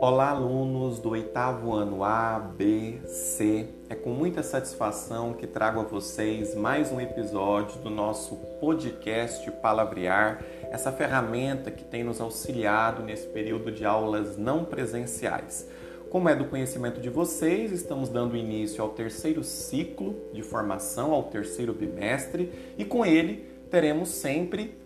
Olá, alunos do oitavo ano A, B, C. É com muita satisfação que trago a vocês mais um episódio do nosso podcast Palavrear, essa ferramenta que tem nos auxiliado nesse período de aulas não presenciais. Como é do conhecimento de vocês, estamos dando início ao terceiro ciclo de formação, ao terceiro bimestre, e com ele teremos sempre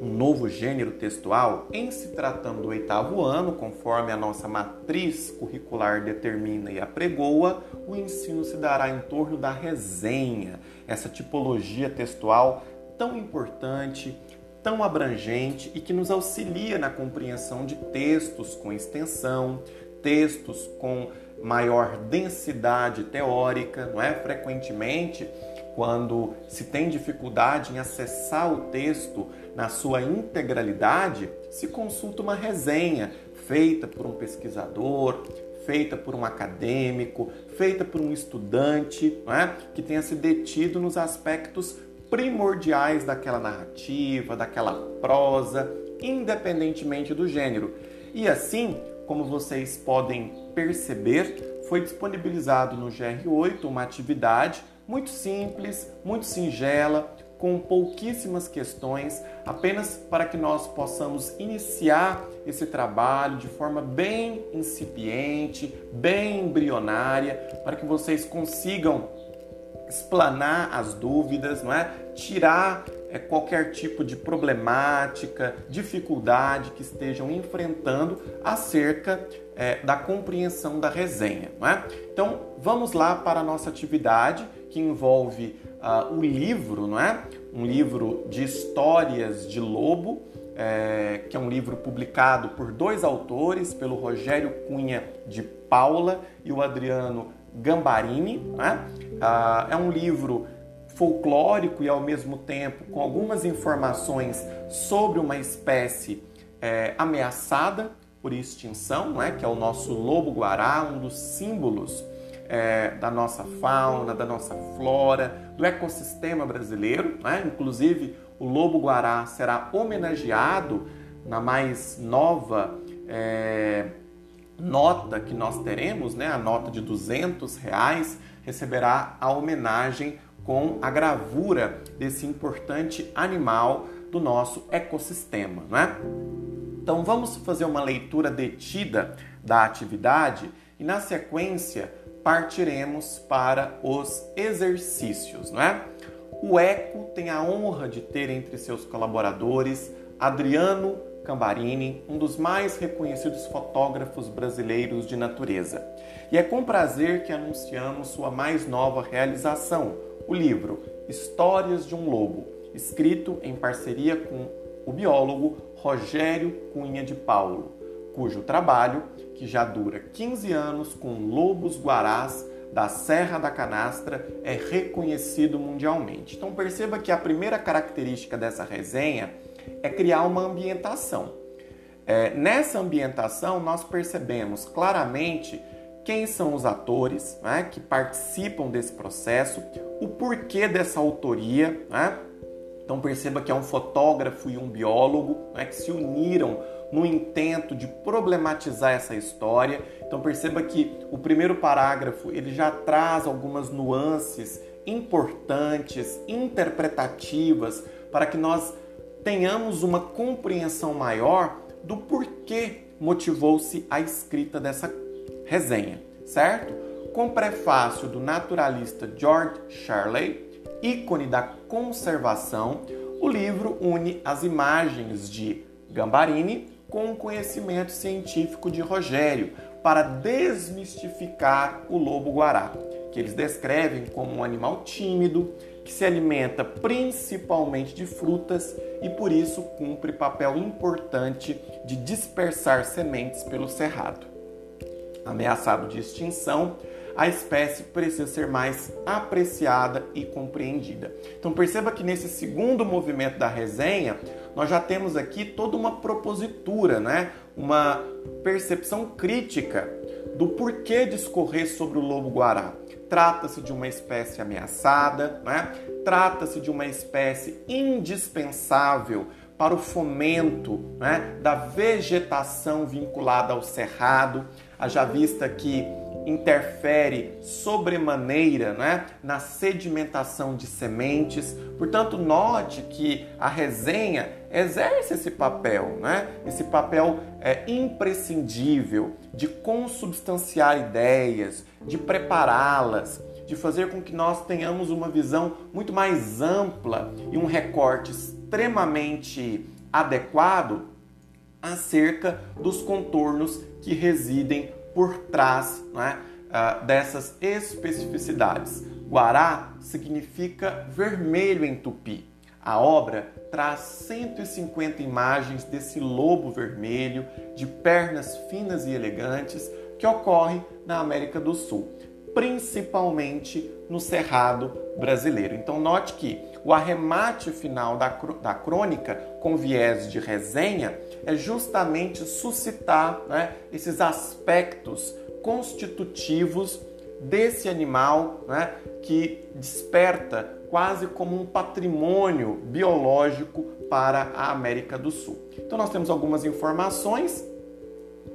um novo gênero textual em se tratando do oitavo ano, conforme a nossa matriz curricular determina e apregoa, o ensino se dará em torno da resenha, essa tipologia textual tão importante, tão abrangente e que nos auxilia na compreensão de textos com extensão, textos com maior densidade teórica, não é? Frequentemente, quando se tem dificuldade em acessar o texto na sua integralidade, se consulta uma resenha feita por um pesquisador, feita por um acadêmico, feita por um estudante, é? que tenha se detido nos aspectos primordiais daquela narrativa, daquela prosa, independentemente do gênero. E assim, como vocês podem perceber, foi disponibilizado no GR8 uma atividade muito simples, muito singela, com pouquíssimas questões, apenas para que nós possamos iniciar esse trabalho de forma bem incipiente, bem embrionária, para que vocês consigam explanar as dúvidas, não é? Tirar é, qualquer tipo de problemática, dificuldade que estejam enfrentando acerca é, da compreensão da resenha. Não é? Então vamos lá para a nossa atividade que envolve uh, o livro, não é? Um livro de histórias de lobo, é, que é um livro publicado por dois autores, pelo Rogério Cunha de Paula e o Adriano Gambarini. Né? É um livro folclórico e ao mesmo tempo com algumas informações sobre uma espécie é, ameaçada por extinção, né? que é o nosso lobo-guará, um dos símbolos é, da nossa fauna, da nossa flora, do ecossistema brasileiro. Né? Inclusive, o lobo-guará será homenageado na mais nova é, nota que nós teremos, né? a nota de 200 reais, receberá a homenagem com a gravura desse importante animal do nosso ecossistema. Né? Então vamos fazer uma leitura detida da atividade e na sequência partiremos para os exercícios, não é? O ECO tem a honra de ter entre seus colaboradores Adriano Cambarini, um dos mais reconhecidos fotógrafos brasileiros de natureza. E é com prazer que anunciamos sua mais nova realização, o livro Histórias de um Lobo, escrito em parceria com o biólogo Rogério Cunha de Paulo, cujo trabalho que já dura 15 anos com lobos guarás da Serra da Canastra, é reconhecido mundialmente. Então perceba que a primeira característica dessa resenha é criar uma ambientação. É, nessa ambientação, nós percebemos claramente quem são os atores né, que participam desse processo, o porquê dessa autoria. Né? Então perceba que é um fotógrafo e um biólogo né, que se uniram no intento de problematizar essa história. Então perceba que o primeiro parágrafo ele já traz algumas nuances importantes, interpretativas, para que nós tenhamos uma compreensão maior do porquê motivou-se a escrita dessa resenha, certo? Com prefácio do naturalista George Shirley, ícone da conservação, o livro une as imagens de Gambarini com o conhecimento científico de Rogério para desmistificar o lobo-guará, que eles descrevem como um animal tímido, que se alimenta principalmente de frutas e por isso cumpre papel importante de dispersar sementes pelo cerrado. Ameaçado de extinção, a espécie precisa ser mais apreciada e compreendida. Então perceba que nesse segundo movimento da resenha, nós já temos aqui toda uma propositura, né? uma percepção crítica do porquê discorrer sobre o lobo-guará. Trata-se de uma espécie ameaçada, né? trata-se de uma espécie indispensável para o fomento né, da vegetação vinculada ao cerrado, haja vista que interfere sobremaneira né, na sedimentação de sementes. Portanto, note que a resenha exerce esse papel, né? esse papel é, imprescindível de consubstanciar ideias, de prepará-las, de fazer com que nós tenhamos uma visão muito mais ampla e um recorte extremamente adequado acerca dos contornos que residem por trás né, dessas especificidades. Guará significa vermelho em tupi. A obra traz 150 imagens desse lobo vermelho de pernas finas e elegantes que ocorre na América do Sul principalmente no Cerrado brasileiro. Então, note que o arremate final da, da crônica, com viés de resenha, é justamente suscitar né, esses aspectos constitutivos desse animal né, que desperta quase como um patrimônio biológico para a América do Sul. Então, nós temos algumas informações,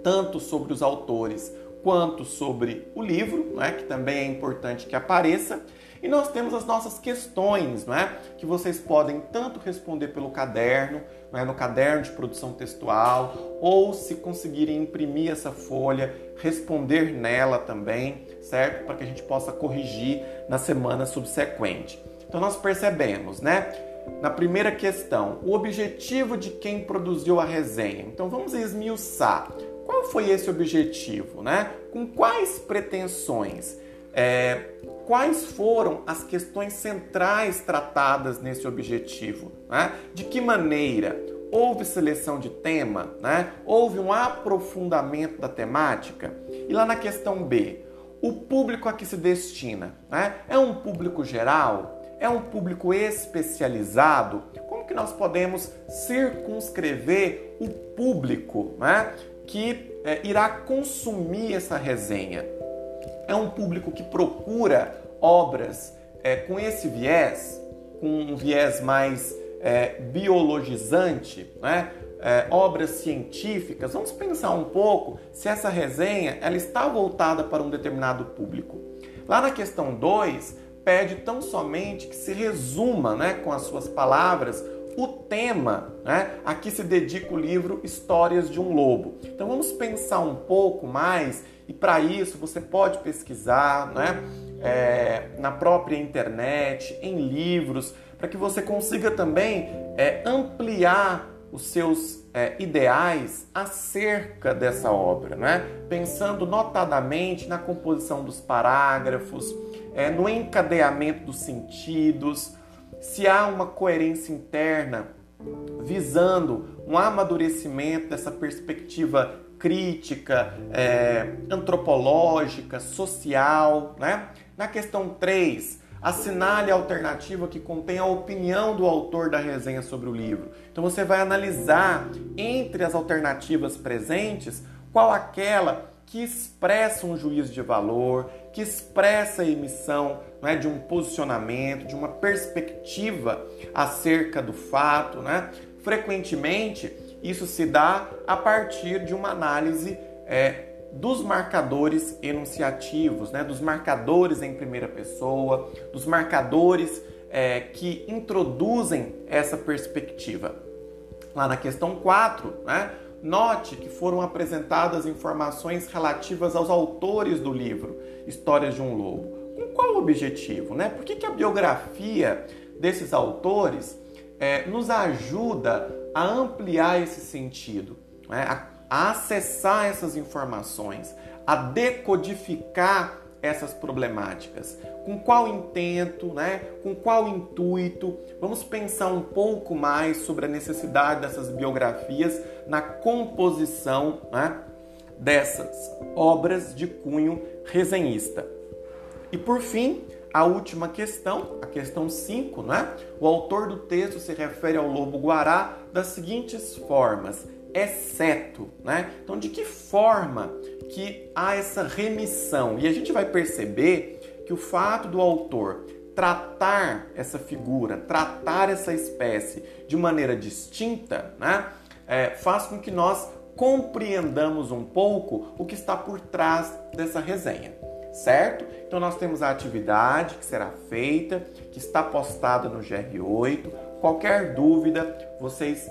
tanto sobre os autores quanto sobre o livro, né, que também é importante que apareça. E nós temos as nossas questões, né, que vocês podem tanto responder pelo caderno, né, no caderno de produção textual, ou se conseguirem imprimir essa folha, responder nela também, certo? Para que a gente possa corrigir na semana subsequente. Então nós percebemos, né? Na primeira questão, o objetivo de quem produziu a resenha. Então vamos esmiuçar. Qual foi esse objetivo, né? Com quais pretensões? É, quais foram as questões centrais tratadas nesse objetivo? Né? De que maneira? Houve seleção de tema? Né? Houve um aprofundamento da temática? E lá na questão B, o público a que se destina né? é um público geral? É um público especializado? Como que nós podemos circunscrever o público né? que é, irá consumir essa resenha. É um público que procura obras é, com esse viés, com um viés mais é, biologizante, né? É, obras científicas. Vamos pensar um pouco se essa resenha ela está voltada para um determinado público. Lá na questão 2, pede tão somente que se resuma né, com as suas palavras o tema né, a que se dedica o livro Histórias de um Lobo. Então vamos pensar um pouco mais e para isso você pode pesquisar né, é, na própria internet, em livros, para que você consiga também é, ampliar os seus é, ideais acerca dessa obra, né? pensando notadamente na composição dos parágrafos, é, no encadeamento dos sentidos, se há uma coerência interna visando um amadurecimento dessa perspectiva crítica, é, antropológica, social. Né? Na questão 3, assinale a alternativa que contém a opinião do autor da resenha sobre o livro. Então você vai analisar entre as alternativas presentes qual aquela que expressa um juízo de valor, que expressa a emissão né, de um posicionamento, de uma perspectiva acerca do fato. Né? Frequentemente, isso se dá a partir de uma análise é, dos marcadores enunciativos, né, dos marcadores em primeira pessoa, dos marcadores é, que introduzem essa perspectiva. Lá na questão 4, né, Note que foram apresentadas informações relativas aos autores do livro Histórias de um Lobo. Com qual objetivo? Né? Por que, que a biografia desses autores é, nos ajuda a ampliar esse sentido, né? a, acessar essas informações, a decodificar essas problemáticas? Com qual intento, né? com qual intuito? Vamos pensar um pouco mais sobre a necessidade dessas biografias na composição né? dessas obras de cunho resenhista. E por fim, a última questão, a questão 5, né? O autor do texto se refere ao lobo guará das seguintes formas: exceto, né? Então, de que forma que há essa remissão? E a gente vai perceber que o fato do autor tratar essa figura, tratar essa espécie de maneira distinta, né, é, faz com que nós compreendamos um pouco o que está por trás dessa resenha, certo? Então nós temos a atividade que será feita, que está postada no GR8. Qualquer dúvida, vocês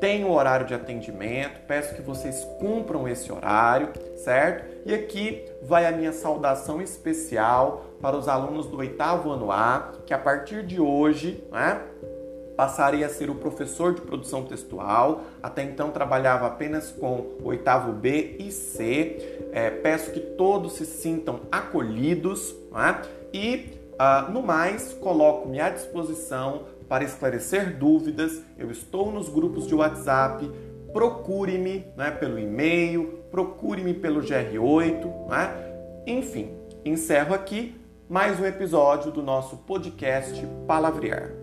têm o horário de atendimento, peço que vocês cumpram esse horário, certo? E aqui vai a minha saudação especial para os alunos do oitavo ano A, que a partir de hoje, né, passarei a ser o professor de produção textual. Até então trabalhava apenas com oitavo B e C. É, peço que todos se sintam acolhidos né? e, uh, no mais, coloco-me à disposição para esclarecer dúvidas. Eu estou nos grupos de WhatsApp. Procure-me né, pelo e-mail, procure-me pelo GR8. Né? Enfim, encerro aqui mais um episódio do nosso podcast Palavrear.